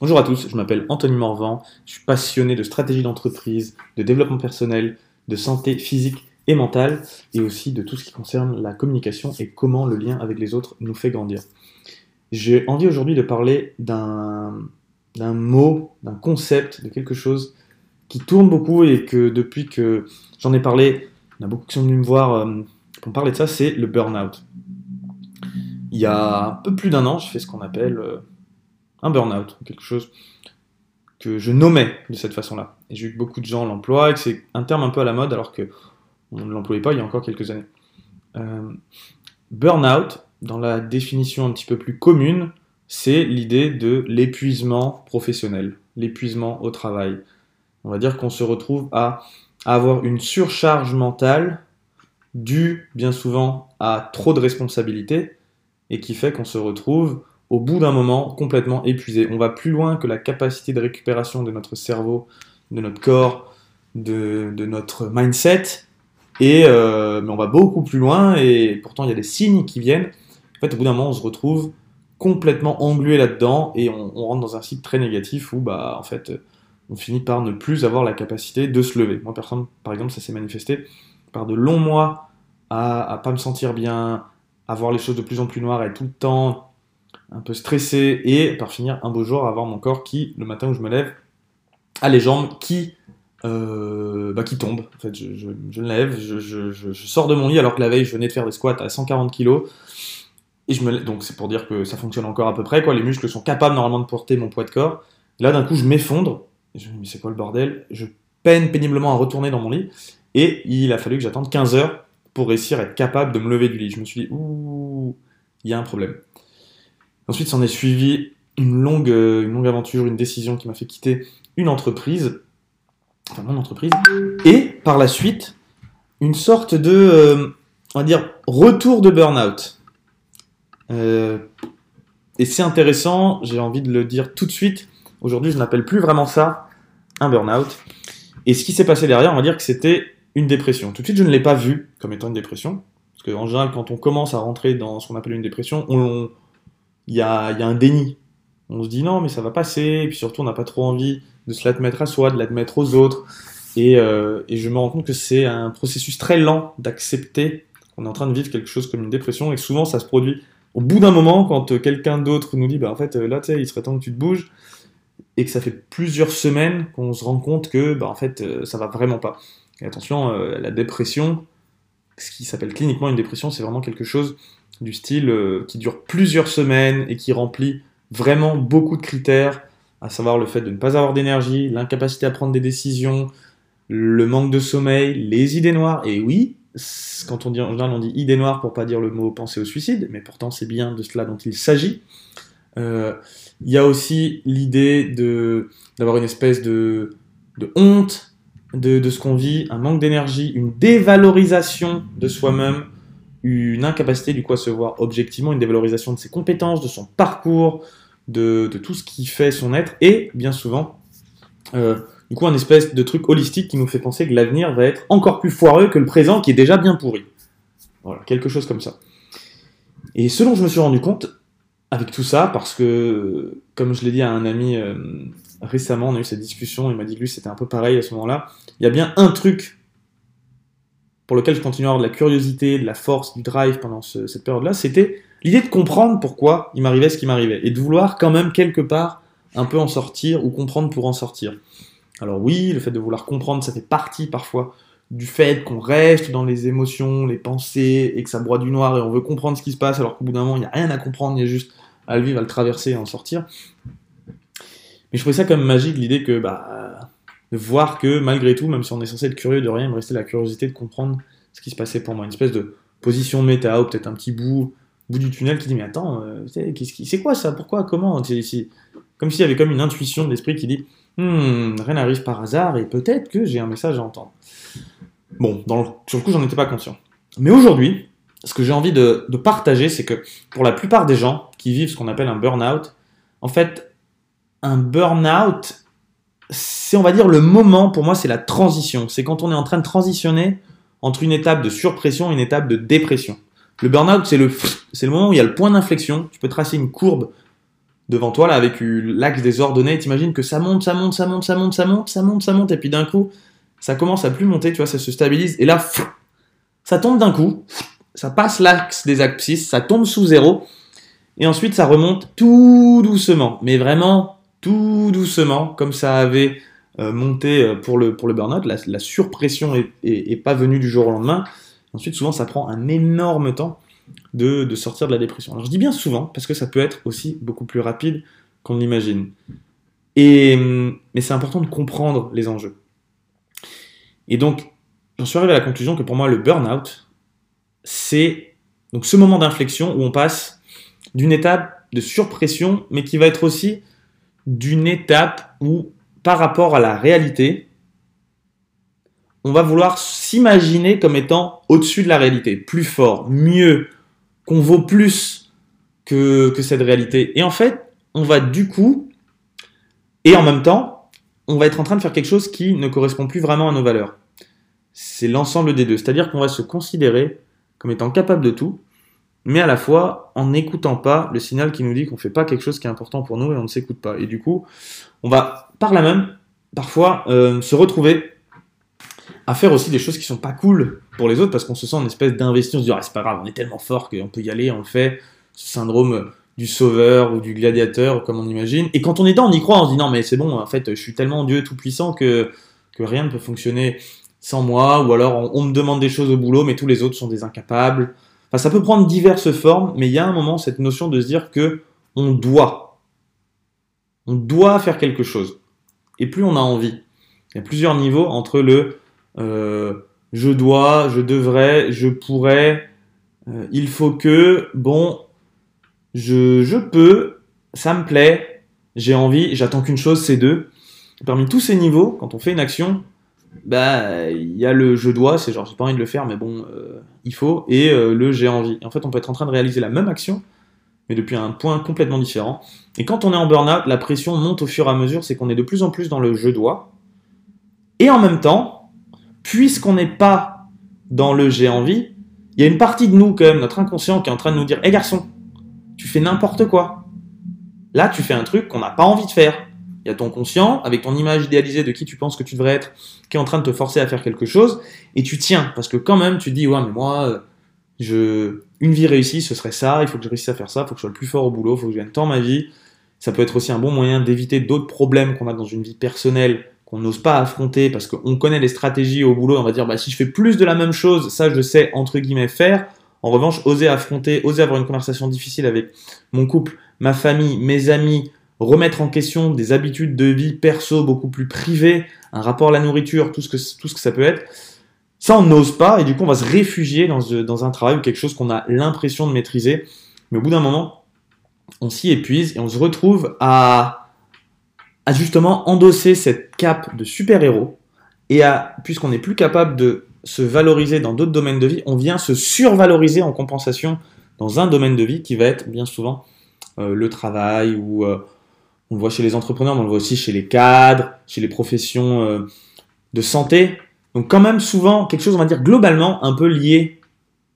Bonjour à tous, je m'appelle Anthony Morvan, je suis passionné de stratégie d'entreprise, de développement personnel, de santé physique et mentale, et aussi de tout ce qui concerne la communication et comment le lien avec les autres nous fait grandir. J'ai envie aujourd'hui de parler d'un mot, d'un concept, de quelque chose qui tourne beaucoup et que depuis que j'en ai parlé, y a beaucoup qui sont venus me voir euh, pour me parler de ça, c'est le burn-out. Il y a un peu plus d'un an, j'ai fait ce qu'on appelle... Un burn-out, quelque chose que je nommais de cette façon-là. Et j'ai vu que beaucoup de gens l'emploient et que c'est un terme un peu à la mode alors que on ne l'employait pas il y a encore quelques années. Euh, burn-out, dans la définition un petit peu plus commune, c'est l'idée de l'épuisement professionnel, l'épuisement au travail. On va dire qu'on se retrouve à avoir une surcharge mentale due bien souvent à trop de responsabilités et qui fait qu'on se retrouve au bout d'un moment complètement épuisé. On va plus loin que la capacité de récupération de notre cerveau, de notre corps, de, notre mindset. Et euh, mais on va beaucoup plus loin et pourtant il y a des signes qui viennent. En fait, au bout d'un moment, on se retrouve complètement englué là-dedans et on, rentre dans un cycle très négatif où bah en fait on finit par ne plus avoir la capacité de se lever. Moi, personne, par exemple, ça s'est manifesté par de longs mois à, à pas me sentir bien, à voir les choses de plus en plus noires, et tout le temps un peu stressé, et par finir un beau jour avoir mon corps qui, le matin où je me lève, a les jambes qui, euh, bah, qui tombent. Je, je, me lève, je, sors de mon lit alors que la veille je venais de faire des squats à 140 kg. Et je me donc c'est pour dire que ça fonctionne encore à peu près, quoi. Les muscles sont capables normalement de porter mon poids de corps. Là d'un coup je m'effondre, je me dis mais c'est quoi le bordel? Je peine péniblement à retourner dans mon lit, et il a fallu que j'attende 15 heures pour réussir à être capable de me lever du lit. Je me suis dit ouh, il y a un problème. Ensuite, s'en est suivi une longue, euh, une longue aventure, une décision qui m'a fait quitter une entreprise, enfin mon entreprise, et par la suite, une sorte de, euh, on va dire, retour de burn-out. Euh, et c'est intéressant, j'ai envie de le dire tout de suite. Aujourd'hui, je n'appelle plus vraiment ça un burn-out. Et ce qui s'est passé derrière, on va dire que c'était une dépression. Tout de suite, je ne l'ai pas vu comme étant une dépression. Parce qu'en général, quand on commence à rentrer dans ce qu'on appelle une dépression, on, il y a, un déni. On se dit non, mais ça va passer, et puis surtout, on n'a pas trop envie de se l'admettre à soi, de l'admettre aux autres. Euh, et, je me rends compte que c'est un processus très lent d'accepter qu'on est en train de vivre quelque chose comme une dépression, et souvent, ça se produit au bout d'un moment, quand quelqu'un d'autre nous dit, bah, en fait, là, tu sais, il serait temps que tu te bouges, et que ça fait plusieurs semaines qu'on se rend compte que, bah, en fait, euh, ça va vraiment pas. Et attention, euh, la dépression, ce qui s'appelle cliniquement une dépression, c'est vraiment quelque chose du style euh, qui dure plusieurs semaines et qui remplit vraiment beaucoup de critères, à savoir le fait de ne pas avoir d'énergie, l'incapacité à prendre des décisions, le manque de sommeil, les idées noires. Et oui, quand on dit en général on dit idées noires pour pas dire le mot penser au suicide, mais pourtant c'est bien de cela dont il s'agit. Euh, il y a aussi l'idée d'avoir une espèce de, de honte de, de ce qu'on vit, un manque d'énergie, une dévalorisation de soi-même, une incapacité du coup à se voir objectivement, une dévalorisation de ses compétences, de son parcours, de, tout ce qui fait son être, et bien souvent, euh, du coup, un espèce de truc holistique qui nous fait penser que l'avenir va être encore plus foireux que le présent qui est déjà bien pourri. Voilà, quelque chose comme ça. Et ce dont je me suis rendu compte avec tout ça, parce que, comme je l'ai dit à un ami euh, récemment, on a eu cette discussion, il m'a dit que lui c'était un peu pareil à ce moment-là, il y a bien un truc pour lequel je continue à avoir de la curiosité, de la force, du drive pendant cette période-là, c'était l'idée de comprendre pourquoi il m'arrivait ce qui m'arrivait, et de vouloir quand même quelque part un peu en sortir, ou comprendre pour en sortir. Alors oui, le fait de vouloir comprendre, ça fait partie parfois du fait qu'on reste dans les émotions, les pensées, et que ça broie du noir, et on veut comprendre ce qui se passe, alors qu'au bout d'un moment, il n'y a rien à comprendre, il y a juste à le vivre, à le traverser et en sortir. Mais je trouvais ça comme magique l'idée que bah, de voir que malgré tout, même si on est censé être curieux de rien, il me restait la curiosité de comprendre ce qui se passait pour moi. Une espèce de position méta, ou peut-être un petit bout, bout du tunnel qui dit Mais attends, euh, c'est quoi ça? Pourquoi? Comment? Comme s'il y avait comme une intuition de l'esprit qui dit hmm, Rien n'arrive par hasard et peut-être que j'ai un message à entendre. Bon, dans sur le coup, j'en étais pas conscient. Mais aujourd'hui, ce que j'ai envie de, de partager, c'est que pour la plupart des gens qui vivent ce qu'on appelle un burn-out, en fait, un burn-out, c'est, on va dire, le moment, pour moi, c'est la transition. C'est quand on est en train de transitionner entre une étape de surpression et une étape de dépression. Le burn-out, c'est le, c'est le moment où il y a le point d'inflexion. Tu peux tracer une courbe devant toi, là, avec l'axe des ordonnées, t'imagines que ça monte, ça monte, ça monte, ça monte, ça monte, ça monte, ça monte, et puis d'un coup, ça commence à plus monter, tu vois, ça se stabilise, et là, ça tombe d'un coup, ça passe l'axe des abscisses, ça tombe sous zéro, et ensuite ça remonte tout doucement, mais vraiment tout doucement, comme ça avait euh, monté euh, pour le, pour burn-out, la, surpression est, pas venue du jour au lendemain. Ensuite, souvent, ça prend un énorme temps de, sortir de la dépression. Alors je dis bien souvent, parce que ça peut être aussi beaucoup plus rapide qu'on l'imagine. Et, mais c'est important de comprendre les enjeux. Et donc, j'en suis arrivé à la conclusion que pour moi, le burn-out, c'est donc ce moment d'inflexion où on passe d'une étape de surpression, mais qui va être aussi d'une étape où, par rapport à la réalité, on va vouloir s'imaginer comme étant au-dessus de la réalité, plus fort, mieux, qu'on vaut plus que, cette réalité. Et en fait, on va du coup, et en même temps, on va être en train de faire quelque chose qui ne correspond plus vraiment à nos valeurs. C'est l'ensemble des deux. C'est-à-dire qu'on va se considérer comme étant capable de tout, mais à la fois en n'écoutant pas le signal qui nous dit qu'on ne fait pas quelque chose qui est important pour nous et on ne s'écoute pas. Et du coup, on va par là même parfois euh, se retrouver à faire aussi des choses qui sont pas cool pour les autres parce qu'on se sent une espèce d'investi, on se dit ah, c'est pas grave, on est tellement fort qu'on peut y aller, on le fait. Ce syndrome du sauveur ou du gladiateur, comme on imagine. Et quand on est dedans, on y croit, on se dit non mais c'est bon, en fait, je suis tellement Dieu tout puissant que, que rien ne peut fonctionner sans moi, ou alors on, me demande des choses au boulot, mais tous les autres sont des incapables. Ça peut prendre diverses formes, mais il y a un moment cette notion de se dire que on doit. On doit faire quelque chose. Et plus on a envie. Il y a plusieurs niveaux entre le euh, je dois, je devrais, je pourrais, euh, il faut que, bon, je, je peux, ça me plaît, j'ai envie, j'attends qu'une chose, c'est deux. Parmi tous ces niveaux, quand on fait une action, bah il y a le je dois, c'est genre j'ai pas envie de le faire, mais bon, euh, il faut, et euh, le j'ai envie. En fait, on peut être en train de réaliser la même action, mais depuis un point complètement différent. Et quand on est en burn-out, la pression monte au fur et à mesure, c'est qu'on est de plus en plus dans le je dois. Et en même temps, puisqu'on n'est pas dans le j'ai envie, il y a une partie de nous, quand même, notre inconscient, qui est en train de nous dire Hé garçon, tu fais n'importe quoi. Là, tu fais un truc qu'on n'a pas envie de faire. Il y a ton conscient, avec ton image idéalisée de qui tu penses que tu devrais être, qui est en train de te forcer à faire quelque chose, et tu tiens, parce que quand même, tu te dis, ouais, mais moi, euh, je, une vie réussie, ce serait ça, il faut que je réussisse à faire ça, il faut que je sois le plus fort au boulot, il faut que je gagne tant ma vie. Ça peut être aussi un bon moyen d'éviter d'autres problèmes qu'on a dans une vie personnelle, qu'on n'ose pas affronter, parce qu'on connaît les stratégies au boulot, on va dire, bah, si je fais plus de la même chose, ça, je sais, entre guillemets, faire. En revanche, oser affronter, oser avoir une conversation difficile avec mon couple, ma famille, mes amis, remettre en question des habitudes de vie perso beaucoup plus privées, un rapport à la nourriture, tout ce que, tout ce que ça peut être. Ça, on n'ose pas, et du coup, on va se réfugier dans, dans un travail ou quelque chose qu'on a l'impression de maîtriser. Mais au bout d'un moment, on s'y épuise et on se retrouve à, justement endosser cette cape de super-héros. Et puisqu'on n'est plus capable de se valoriser dans d'autres domaines de vie, on vient se survaloriser en compensation dans un domaine de vie qui va être bien souvent euh, le travail ou euh, on le voit chez les entrepreneurs, mais on le voit aussi chez les cadres, chez les professions euh, de santé. Donc quand même souvent quelque chose, on va dire globalement, un peu lié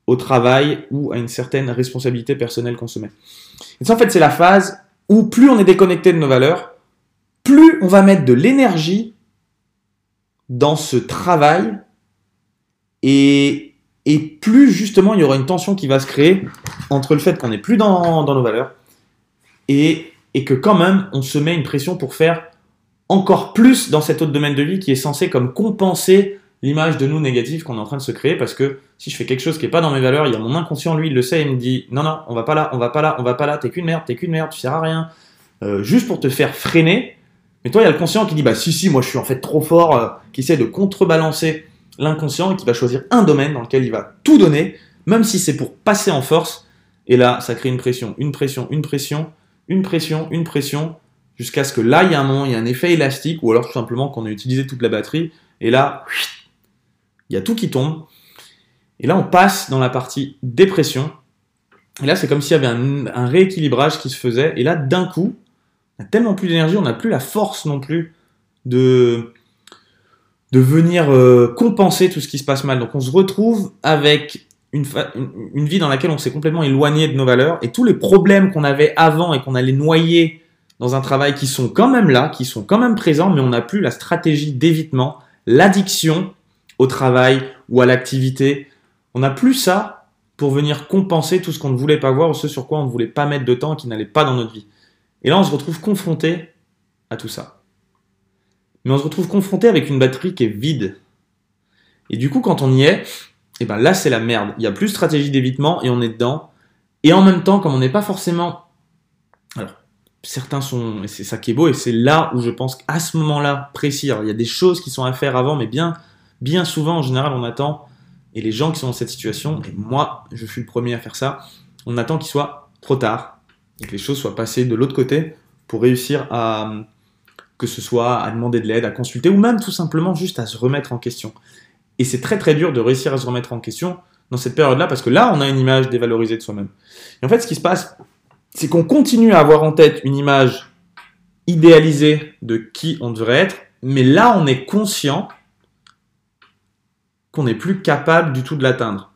au travail ou à une certaine responsabilité personnelle qu'on se met. Et ça, en fait, c'est la phase où plus on est déconnecté de nos valeurs, plus on va mettre de l'énergie dans ce travail et, plus justement il y aura une tension qui va se créer entre le fait qu'on n'est plus dans, dans nos valeurs et et que quand même on se met une pression pour faire encore plus dans cet autre domaine de vie qui est censé comme compenser l'image de nous négative qu'on est en train de se créer parce que si je fais quelque chose qui est pas dans mes valeurs, il y a mon inconscient lui il le sait, il me dit non non on va pas là, on va pas là, on va pas là, t'es qu'une merde, t'es qu'une merde, tu sers à rien, euh, juste pour te faire freiner. Mais toi il y a le conscient qui dit bah si si moi je suis en fait trop fort, euh, qui essaie de contrebalancer l'inconscient et qui va choisir un domaine dans lequel il va tout donner, même si c'est pour passer en force. Et là ça crée une pression, une pression, une pression une pression, une pression, jusqu'à ce que là, il y a un moment, il y a un effet élastique, ou alors tout simplement qu'on a utilisé toute la batterie, et là, il y a tout qui tombe. Et là, on passe dans la partie dépression. Et là, c'est comme s'il y avait un, rééquilibrage qui se faisait. Et là, d'un coup, on a tellement plus d'énergie, on n'a plus la force non plus de, de venir euh, compenser tout ce qui se passe mal. Donc on se retrouve avec une, une, vie dans laquelle on s'est complètement éloigné de nos valeurs et tous les problèmes qu'on avait avant et qu'on allait noyer dans un travail qui sont quand même là, qui sont quand même présents, mais on n'a plus la stratégie d'évitement, l'addiction au travail ou à l'activité. On n'a plus ça pour venir compenser tout ce qu'on ne voulait pas voir ou ce sur quoi on ne voulait pas mettre de temps qui n'allait pas dans notre vie. Et là, on se retrouve confronté à tout ça. Mais on se retrouve confronté avec une batterie qui est vide. Et du coup, quand on y est, et ben là, c'est la merde. Il n'y a plus de stratégie d'évitement et on est dedans. Et en même temps, comme on n'est pas forcément... Alors, certains sont... Et c'est ça qui est beau, et c'est là où je pense qu'à ce moment-là, précis, il y a des choses qui sont à faire avant, mais bien, bien souvent, en général, on attend, et les gens qui sont dans cette situation, et moi, je suis le premier à faire ça, on attend qu'il soit trop tard, et que les choses soient passées de l'autre côté pour réussir à que ce soit à demander de l'aide, à consulter, ou même tout simplement juste à se remettre en question. Et c'est très très dur de réussir à se remettre en question dans cette période-là, parce que là, on a une image dévalorisée de soi-même. Et en fait, ce qui se passe, c'est qu'on continue à avoir en tête une image idéalisée de qui on devrait être, mais là, on est conscient qu'on n'est plus capable du tout de l'atteindre.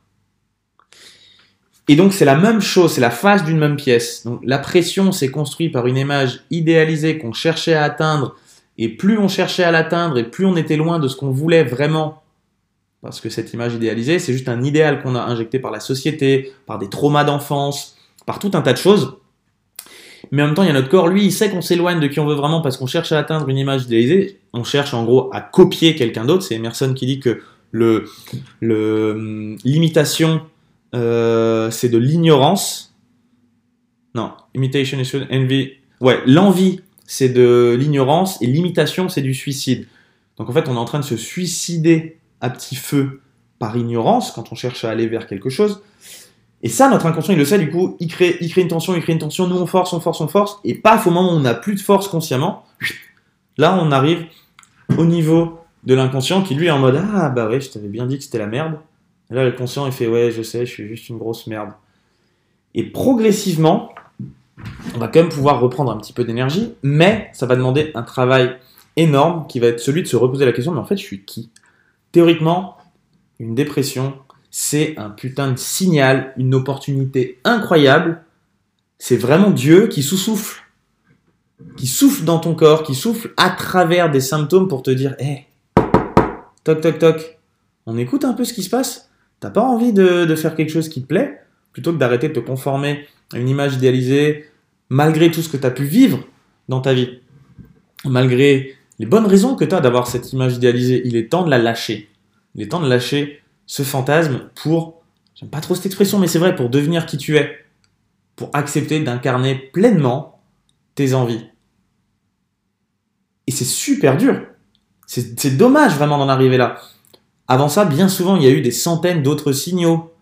Et donc c'est la même chose, c'est la face d'une même pièce. Donc la pression s'est construite par une image idéalisée qu'on cherchait à atteindre, et plus on cherchait à l'atteindre, et plus on était loin de ce qu'on voulait vraiment, parce que cette image idéalisée, c'est juste un idéal qu'on a injecté par la société, par des traumas d'enfance, par tout un tas de choses. Mais en même temps, il y a notre corps, lui, il sait qu'on s'éloigne de qui on veut vraiment parce qu'on cherche à atteindre une image idéalisée. On cherche en gros à copier quelqu'un d'autre. C'est Emerson qui dit que le, l'imitation, euh, c'est de l'ignorance. Non, imitation is envy. Ouais, l'envie, c'est de l'ignorance et l'imitation, c'est du suicide. Donc en fait, on est en train de se suicider à petit feu par ignorance quand on cherche à aller vers quelque chose. Et ça, notre inconscient, il le sait, du coup, il crée, il crée une tension, il crée une tension, nous on force, on force, on force, et paf, au moment où on n'a plus de force consciemment, là on arrive au niveau de l'inconscient qui lui est en mode Ah bah ouais, je t'avais bien dit que c'était la merde. Et là, le conscient il fait Ouais, je sais, je suis juste une grosse merde. Et progressivement, on va quand même pouvoir reprendre un petit peu d'énergie, mais ça va demander un travail énorme qui va être celui de se reposer la question Mais en fait, je suis qui? Théoriquement, une dépression, c'est un putain de signal, une opportunité incroyable. C'est vraiment Dieu qui sous-souffle, qui souffle dans ton corps, qui souffle à travers des symptômes pour te dire Hé, toc toc toc, on écoute un peu ce qui se passe. T'as pas envie de, faire quelque chose qui te plaît? Plutôt que d'arrêter de te conformer à une image idéalisée, malgré tout ce que tu as pu vivre dans ta vie, malgré les bonnes raisons que tu as d'avoir cette image idéalisée, il est temps de la lâcher. Il est temps de lâcher ce fantasme pour, j'aime pas trop cette expression, mais c'est vrai, pour devenir qui tu es, pour accepter d'incarner pleinement tes envies. Et c'est super dur. C'est dommage vraiment d'en arriver là. Avant ça, bien souvent, il y a eu des centaines d'autres signaux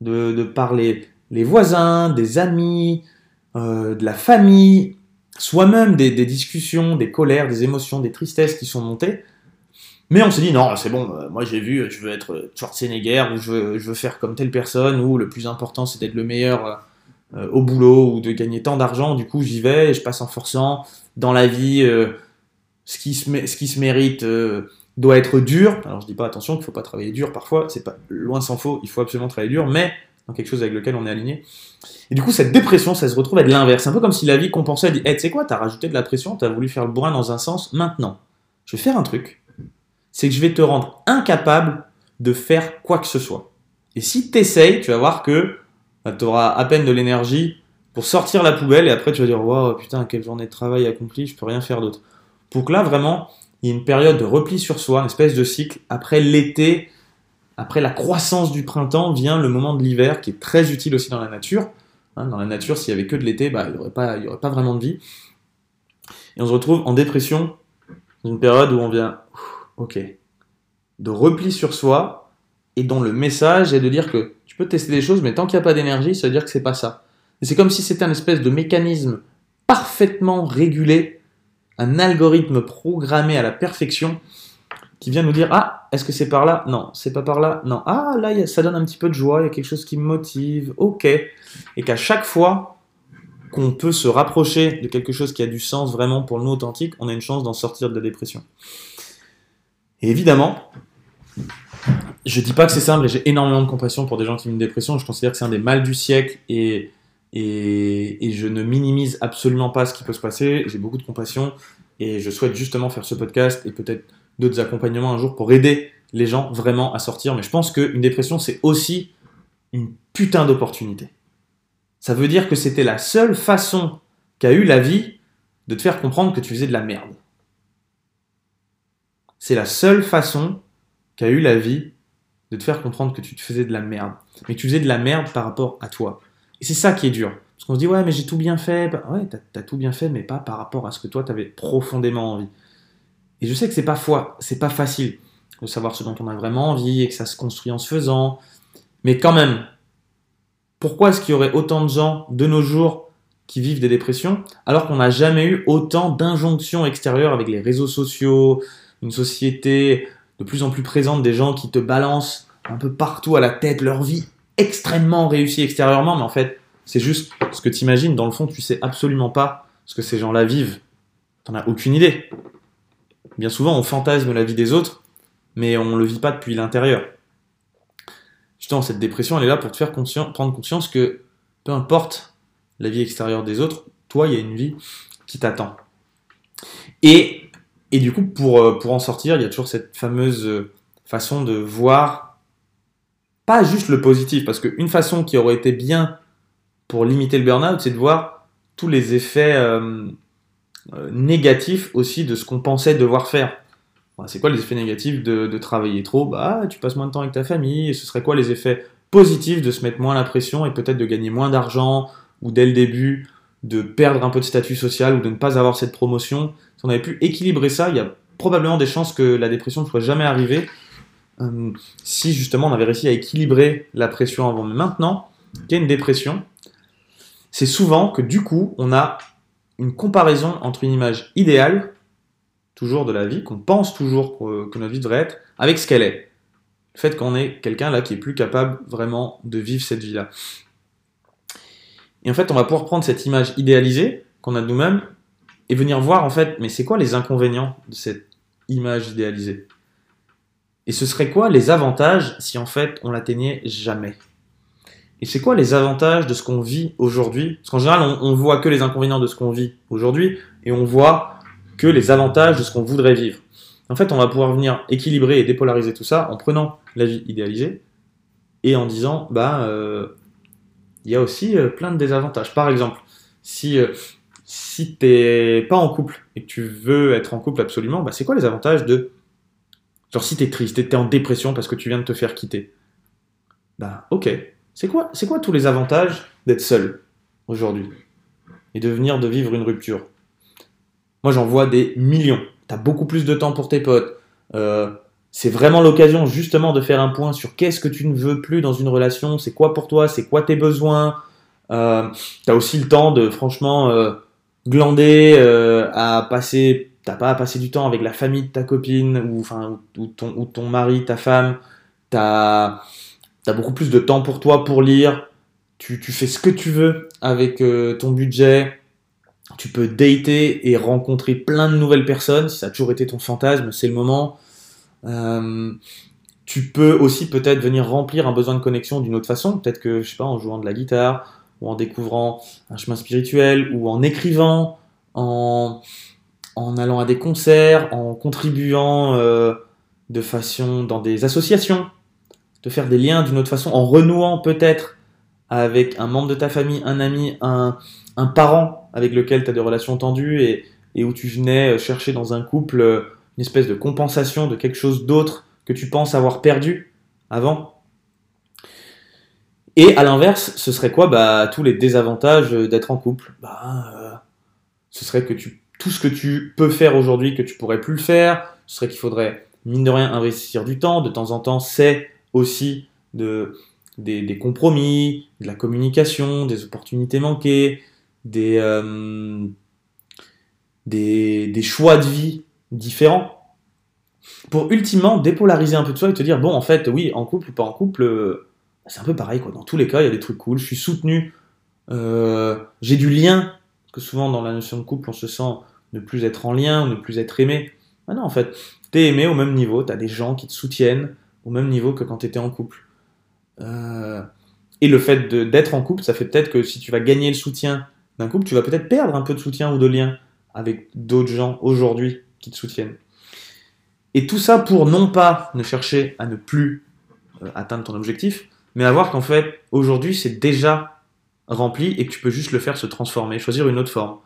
de, de par les, voisins, des amis, euh, de la famille, soi-même des, discussions, des colères, des émotions, des tristesses qui sont montées. Mais on s'est dit, non, c'est bon, euh, moi j'ai vu, je veux être Schwarzenegger, ou je veux, faire comme telle personne, ou le plus important c'est d'être le meilleur euh, au boulot, ou de gagner tant d'argent, du coup j'y vais, je passe en forçant. Dans la vie, euh, ce, qui se, ce qui se mérite doit être dur. Alors je dis pas attention qu'il faut pas travailler dur parfois, c'est pas loin s'en faut, il faut absolument travailler dur, mais dans quelque chose avec lequel on est aligné. Et du coup, cette dépression, ça se retrouve à être l'inverse. Un peu comme si la vie compensait, elle dit, hey, tu sais quoi, t'as rajouté de la pression, t'as voulu faire le bourrin dans un sens, maintenant, je vais faire un truc, c'est que je vais te rendre incapable de faire quoi que ce soit. Et si tu essayes, tu vas voir que bah, tu auras à peine de l'énergie pour sortir la poubelle et après tu vas dire waouh putain quelle journée de travail accomplie, je peux rien faire d'autre. Pour que là vraiment il y ait une période de repli sur soi, une espèce de cycle. Après l'été, après la croissance du printemps vient le moment de l'hiver qui est très utile aussi dans la nature. Hein, dans la nature, s'il y avait que de l'été, bah, il n'y aurait, pas, vraiment de vie. Et on se retrouve en dépression, dans une période où on vient ok, de repli sur soi, et dont le message est de dire que tu peux tester des choses, mais tant qu'il n'y a pas d'énergie, ça veut dire que c'est pas ça. Et c'est comme si c'était un espèce de mécanisme parfaitement régulé, un algorithme programmé à la perfection, qui vient nous dire ah est-ce que c'est par là? Non c'est pas par là. Non. Ah là ça donne un petit peu de joie il y a quelque chose qui me motive. Ok. Et qu'à chaque fois qu'on peut se rapprocher de quelque chose qui a du sens vraiment pour nous authentique on a une chance d'en sortir de la dépression. Et évidemment, je dis pas que c'est simple j'ai énormément de compassion pour des gens qui ont une dépression. Je considère que c'est un des mals du siècle Et, et je ne minimise absolument pas ce qui peut se passer. J'ai beaucoup de compassion et je souhaite justement faire ce podcast et peut-être d'autres accompagnements un jour pour aider les gens vraiment à sortir. Mais je pense qu'une dépression, c'est aussi une putain d'opportunité. Ça veut dire que c'était la seule façon qu'a eu la vie de te faire comprendre que tu faisais de la merde. C'est la seule façon qu'a eu la vie de te faire comprendre que tu te faisais de la merde. Mais tu faisais de la merde par rapport à toi. Et c'est ça qui est dur. Parce qu'on se dit, ouais, mais j'ai tout bien fait. Bah, ouais, t'as as tout bien fait, mais pas par rapport à ce que toi, t'avais profondément envie. Et je sais que c'est pas foi, c'est pas facile de savoir ce dont on a vraiment envie et que ça se construit en se faisant. Mais quand même, pourquoi est-ce qu'il y aurait autant de gens de nos jours qui vivent des dépressions alors qu'on n'a jamais eu autant d'injonctions extérieures avec les réseaux sociaux, une société de plus en plus présente, des gens qui te balancent un peu partout à la tête leur vie extrêmement réussie extérieurement, mais en fait, c'est juste ce que tu imagines. Dans le fond, tu sais absolument pas ce que ces gens-là vivent. T'en as aucune idée. Bien souvent, on fantasme la vie des autres, mais on ne le vit pas depuis l'intérieur. Justement, cette dépression, elle est là pour te faire prendre conscience que peu importe la vie extérieure des autres, toi, il y a une vie qui t'attend. Et, et du coup, pour, euh, pour en sortir, il y a toujours cette fameuse euh, façon de voir pas juste le positif, parce qu'une façon qui aurait été bien pour limiter le burn-out, c'est de voir tous les effets euh, négatifs aussi de ce qu'on pensait devoir faire. C'est quoi les effets négatifs de, travailler trop? Bah, tu passes moins de temps avec ta famille. Et ce serait quoi les effets positifs de se mettre moins la pression et peut-être de gagner moins d'argent ou dès le début de perdre un peu de statut social ou de ne pas avoir cette promotion? Si on avait pu équilibrer ça, il y a probablement des chances que la dépression ne soit jamais arrivée euh, si justement on avait réussi à équilibrer la pression avant. Mais maintenant qu'il y a une dépression, c'est souvent que du coup on a une comparaison entre une image idéale toujours de la vie, qu'on pense toujours que notre vie devrait être, avec ce qu'elle est. Le fait qu'on est quelqu'un là qui est plus capable vraiment de vivre cette vie-là. Et en fait, on va pouvoir prendre cette image idéalisée qu'on a de nous-mêmes et venir voir en fait, mais c'est quoi les inconvénients de cette image idéalisée? Et ce serait quoi les avantages si en fait on l'atteignait jamais? Et c'est quoi les avantages de ce qu'on vit aujourd'hui? Parce qu'en général, on, on voit que les inconvénients de ce qu'on vit aujourd'hui et on voit que les avantages de ce qu'on voudrait vivre. En fait, on va pouvoir venir équilibrer et dépolariser tout ça en prenant la vie idéalisée et en disant, bah, euh, il y a aussi euh, plein de désavantages. Par exemple, si, euh, si pas en couple et que tu veux être en couple absolument, bah, c'est quoi les avantages de... Genre si t'es triste, t'es en dépression parce que tu viens de te faire quitter? Bah, ok. C'est quoi, c'est quoi tous les avantages d'être seul aujourd'hui et de venir de vivre une rupture? Moi, j'en vois des millions. Tu as beaucoup plus de temps pour tes potes. Euh, c'est vraiment l'occasion justement de faire un point sur qu'est-ce que tu ne veux plus dans une relation, c'est quoi pour toi, c'est quoi tes besoins. Euh, tu as aussi le temps de franchement euh, glander, à passer, t'as pas à passer du temps avec la famille de ta copine ou, ton, ou ton mari, ta femme. Tu as, as, beaucoup plus de temps pour toi pour lire. Tu, tu fais ce que tu veux avec euh, ton budget tu peux dater et rencontrer plein de nouvelles personnes, si ça a toujours été ton fantasme, c'est le moment. Euh, tu peux aussi peut-être venir remplir un besoin de connexion d'une autre façon, peut-être que, je sais pas, en jouant de la guitare, ou en découvrant un chemin spirituel, ou en écrivant, en, en allant à des concerts, en contribuant euh, de façon dans des associations, de faire des liens d'une autre façon, en renouant peut-être avec un membre de ta famille, un ami, un, un parent avec lequel tu as des relations tendues et, où tu venais chercher dans un couple euh, une espèce de compensation de quelque chose d'autre que tu penses avoir perdu avant. Et à l'inverse, ce serait quoi bah, Tous les désavantages d'être en couple? Bah, euh, ce serait que tu, tout ce que tu peux faire aujourd'hui que tu pourrais plus le faire. Ce serait qu'il faudrait, mine de rien, investir du temps. De temps en temps, c'est aussi de, des, compromis, de la communication, des opportunités manquées, euh, des, des, choix de vie différents pour ultimement dépolariser un peu de soi et te dire bon en fait oui en couple ou pas en couple euh, c'est un peu pareil quoi. Dans tous les cas il y a des trucs cool. Je suis soutenu euh, j'ai du lien parce que souvent dans la notion de couple on se sent ne plus être en lien ne plus être aimé. Ah non en fait t'es aimé au même niveau t'as des gens qui te soutiennent au même niveau que quand t'étais en couple Et le fait d'être en couple, ça fait peut-être que si tu vas gagner le soutien d'un couple, tu vas peut-être perdre un peu de soutien ou de lien avec d'autres gens aujourd'hui qui te soutiennent. Et tout ça pour non pas ne chercher à ne plus euh, atteindre ton objectif, mais à voir qu'en fait, aujourd'hui, c'est déjà rempli et que tu peux juste le faire se transformer, choisir une autre forme.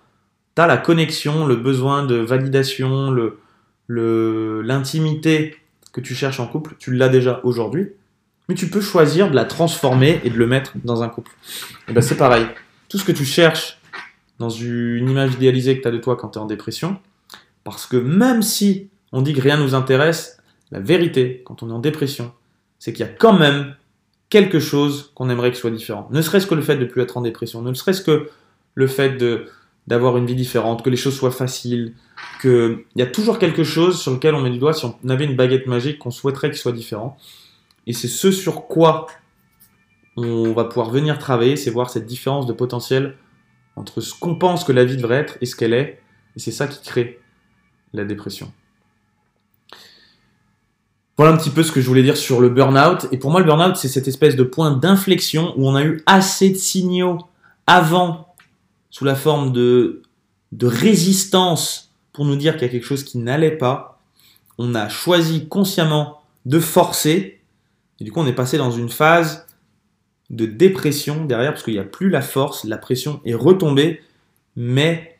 Tu as la connexion, le besoin de validation, le, l'intimité que tu cherches en couple, tu l'as déjà aujourd'hui, mais tu peux choisir de la transformer et de le mettre dans un couple. Et ben c'est pareil. Tout ce que tu cherches dans une image idéalisée que tu as de toi quand tu es en dépression, parce que même si on dit que rien nous intéresse, la vérité, quand on est en dépression, c'est qu'il y a quand même quelque chose qu'on aimerait que soit différent. Ne serait-ce que le fait de ne plus être en dépression, ne serait-ce que le fait d'avoir une vie différente, que les choses soient faciles, qu'il y a toujours quelque chose sur lequel on met du doigt si on avait une baguette magique qu'on souhaiterait qu'il soit différent. Et c'est ce sur quoi on va pouvoir venir travailler, c'est voir cette différence de potentiel entre ce qu'on pense que la vie devrait être et ce qu'elle est. Et c'est ça qui crée la dépression. Voilà un petit peu ce que je voulais dire sur le burn-out. Et pour moi, le burn-out, c'est cette espèce de point d'inflexion où on a eu assez de signaux avant, sous la forme de, de résistance, pour nous dire qu'il y a quelque chose qui n'allait pas. On a choisi consciemment de forcer. Et du coup, on est passé dans une phase de dépression derrière, parce qu'il n'y a plus la force, la pression est retombée, mais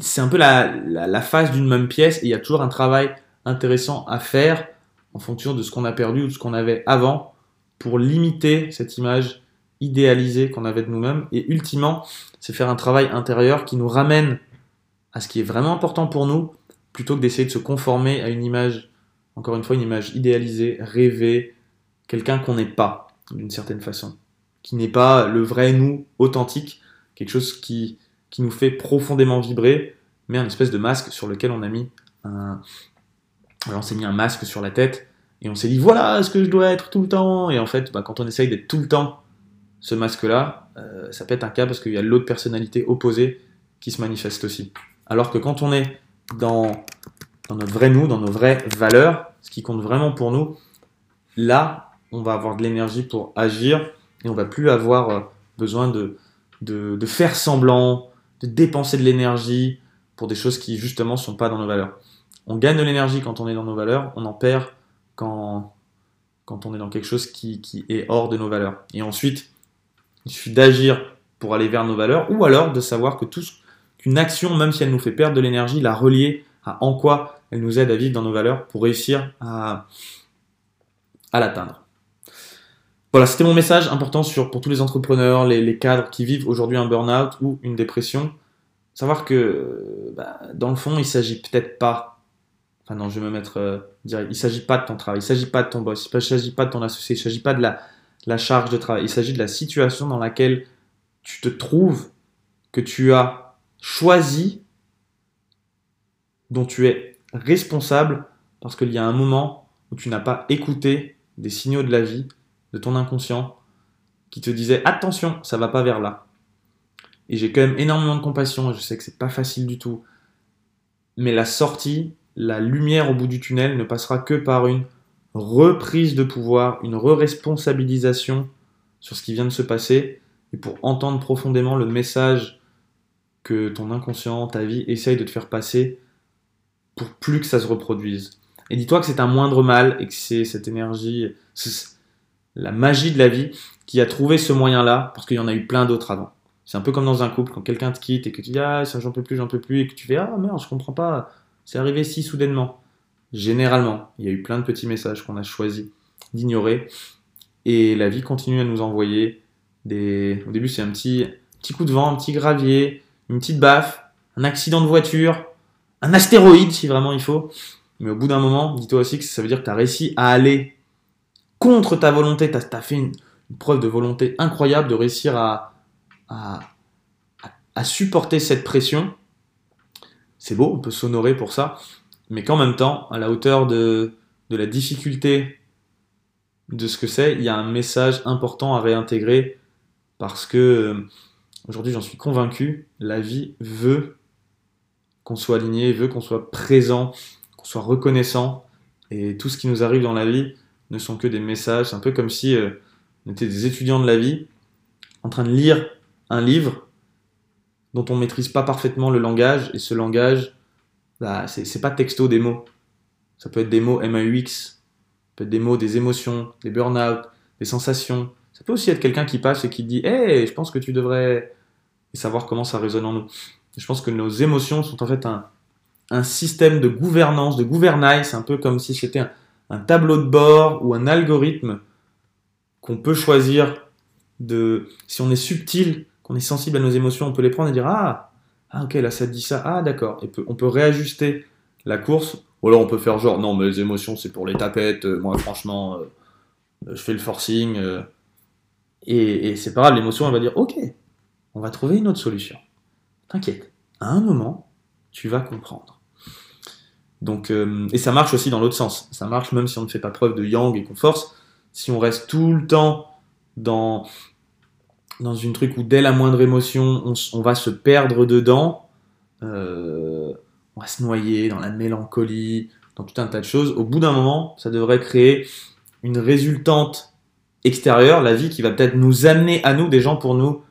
c'est un peu la, la, phase d'une même pièce, et il y a toujours un travail intéressant à faire en fonction de ce qu'on a perdu ou de ce qu'on avait avant, pour limiter cette image idéalisée qu'on avait de nous-mêmes, et ultimement, c'est faire un travail intérieur qui nous ramène à ce qui est vraiment important pour nous, plutôt que d'essayer de se conformer à une image, encore une fois, une image idéalisée, rêvée, quelqu'un qu'on n'est pas, d'une certaine façon qui n'est pas le vrai nous authentique, quelque chose qui, qui nous fait profondément vibrer, mais un espèce de masque sur lequel on a mis un. Alors on s'est mis un masque sur la tête et on s'est dit voilà ce que je dois être tout le temps. Et en fait, bah, quand on essaye d'être tout le temps ce masque-là, euh, ça peut être un cas parce qu'il y a l'autre personnalité opposée qui se manifeste aussi. Alors que quand on est dans, notre vrai nous, dans nos vraies valeurs, ce qui compte vraiment pour nous, là, on va avoir de l'énergie pour agir et on va plus avoir euh, besoin de, de, faire semblant, de dépenser de l'énergie pour des choses qui justement sont pas dans nos valeurs. On gagne de l'énergie quand on est dans nos valeurs, on en perd quand, quand on est dans quelque chose qui, qui est hors de nos valeurs. Et ensuite, il suffit d'agir pour aller vers nos valeurs, ou alors de savoir que tout, qu'une action, même si elle nous fait perdre de l'énergie, la relier à en quoi elle nous aide à vivre dans nos valeurs pour réussir à, à l'atteindre. Voilà, c'était mon message important sur, pour tous les entrepreneurs, les, cadres qui vivent aujourd'hui un burn-out ou une dépression. Savoir que, bah, dans le fond, il s'agit peut-être pas. Enfin, non, je vais me mettre euh, direct. Il s'agit pas de ton travail, il s'agit pas de ton boss, il s'agit pas de ton associé, il s'agit pas de la, la charge de travail. Il s'agit de la situation dans laquelle tu te trouves, que tu as choisi, dont tu es responsable, parce qu'il y a un moment où tu n'as pas écouté des signaux de la vie de ton inconscient qui te disait attention, ça va pas vers là. Et j'ai quand même énormément de compassion, je sais que c'est pas facile du tout. Mais la sortie, la lumière au bout du tunnel ne passera que par une reprise de pouvoir, une re-responsabilisation sur ce qui vient de se passer, et pour entendre profondément le message que ton inconscient, ta vie, essaye de te faire passer pour plus que ça se reproduise. Et dis-toi que c'est un moindre mal et que c'est cette énergie, la magie de la vie qui a trouvé ce moyen-là, parce qu'il y en a eu plein d'autres avant. C'est un peu comme dans un couple, quand quelqu'un te quitte et que tu dis Ah, ça j'en peux plus, j'en peux plus, et que tu fais Ah merde, je comprends pas, c'est arrivé si soudainement. Généralement, il y a eu plein de petits messages qu'on a choisi d'ignorer, et la vie continue à nous envoyer des. Au début, c'est un petit, petit coup de vent, un petit gravier, une petite baffe, un accident de voiture, un astéroïde si vraiment il faut. Mais au bout d'un moment, dis-toi aussi que ça veut dire que tu as réussi à aller contre ta volonté, tu as, fait une, preuve de volonté incroyable de réussir à, à, supporter cette pression. C'est beau, on peut s'honorer pour ça, mais qu'en même temps, à la hauteur de, de la difficulté de ce que c'est, il y a un message important à réintégrer parce que euh, aujourd'hui j'en suis convaincu, la vie veut qu'on soit aligné, veut qu'on soit présent, qu'on soit reconnaissant et tout ce qui nous arrive dans la vie, ne sont que des messages. C'est un peu comme si euh, on était des étudiants de la vie, en train de lire un livre dont on maîtrise pas parfaitement le langage, et ce langage, bah, c'est pas texto des mots. Ça peut être des mots MAUX, ça peut être des mots, des émotions, des burn-out, des sensations. Ça peut aussi être quelqu'un qui passe et qui dit Hey, je pense que tu devrais. Et savoir comment ça résonne en nous. Je pense que nos émotions sont en fait un, un système de gouvernance, de gouvernail. C'est un peu comme si c'était un, tableau de bord ou un algorithme qu'on peut choisir de. Si on est subtil, qu'on est sensible à nos émotions, on peut les prendre et dire Ah, ah ok, là ça dit ça, ah d'accord. Et on peut réajuster la course, ou alors on peut faire genre Non, mais les émotions c'est pour les tapettes, euh, moi franchement, euh, je fais le forcing. Euh, et, et c'est pas grave, l'émotion elle va dire Ok, on va trouver une autre solution. T'inquiète, à un moment, tu vas comprendre. Donc, euh, et ça marche aussi dans l'autre sens. Ça marche même si on ne fait pas preuve de yang et qu'on force. Si on reste tout le temps dans, dans une truc où dès la moindre émotion, on, va se perdre dedans, euh, on va se noyer dans la mélancolie, dans tout un tas de choses. Au bout d'un moment, ça devrait créer une résultante extérieure, la vie qui va peut-être nous amener à nous des gens pour nous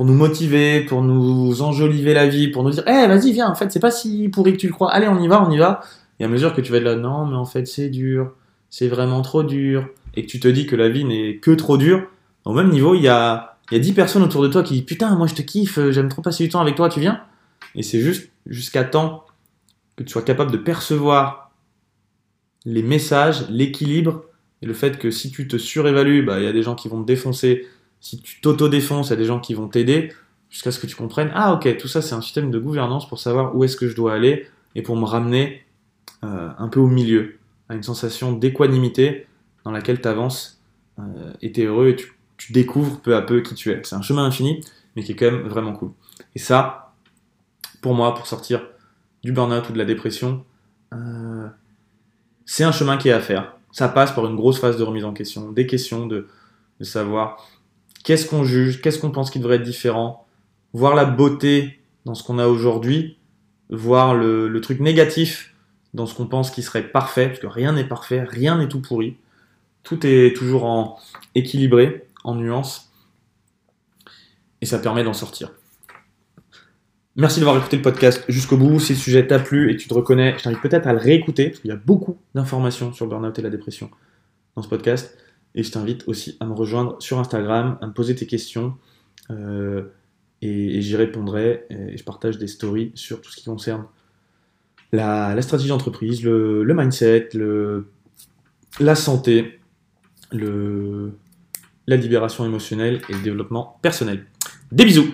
pour nous motiver, pour nous enjoliver la vie, pour nous dire, eh, vas-y, viens, en fait, c'est pas si pourri que tu le crois, allez, on y va, on y va. Et à mesure que tu vas être là, non, mais en fait, c'est dur, c'est vraiment trop dur, et que tu te dis que la vie n'est que trop dure, au même niveau, il y a, il y a 10 personnes autour de toi qui disent, putain, moi je te kiffe, j'aime trop passer du temps avec toi, tu viens. Et c'est juste jusqu'à temps que tu sois capable de percevoir les messages, l'équilibre, et le fait que si tu te surévalues, bah, il y a des gens qui vont te défoncer, si tu t'auto-défonces, il y a des gens qui vont t'aider jusqu'à ce que tu comprennes, ah ok, tout ça c'est un système de gouvernance pour savoir où est-ce que je dois aller et pour me ramener euh, un peu au milieu, à une sensation d'équanimité dans laquelle tu avances euh, et tu es heureux et tu, découvres peu à peu qui tu es. C'est un chemin infini, mais qui est quand même vraiment cool. Et ça, pour moi, pour sortir du burn-out ou de la dépression, euh, c'est un chemin qui est à faire. Ça passe par une grosse phase de remise en question, des questions de savoir qu'est-ce qu'on juge, qu'est-ce qu'on pense qui devrait être différent, voir la beauté dans ce qu'on a aujourd'hui, voir le, truc négatif dans ce qu'on pense qui serait parfait, parce que rien n'est parfait, rien n'est tout pourri. Tout est toujours en équilibré, en nuances, et ça permet d'en sortir. Merci d'avoir écouté le podcast jusqu'au bout. Si le sujet t'a plu et tu te reconnais, je t'invite peut-être à le réécouter, parce qu'il y a beaucoup d'informations sur le burn-out et la dépression dans ce podcast. Et je t'invite aussi à me rejoindre sur Instagram, à me poser tes questions. Euh, et, j'y répondrai. Et je partage des stories sur tout ce qui concerne la, stratégie d'entreprise, le, mindset, la santé, la libération émotionnelle et le développement personnel. Des bisous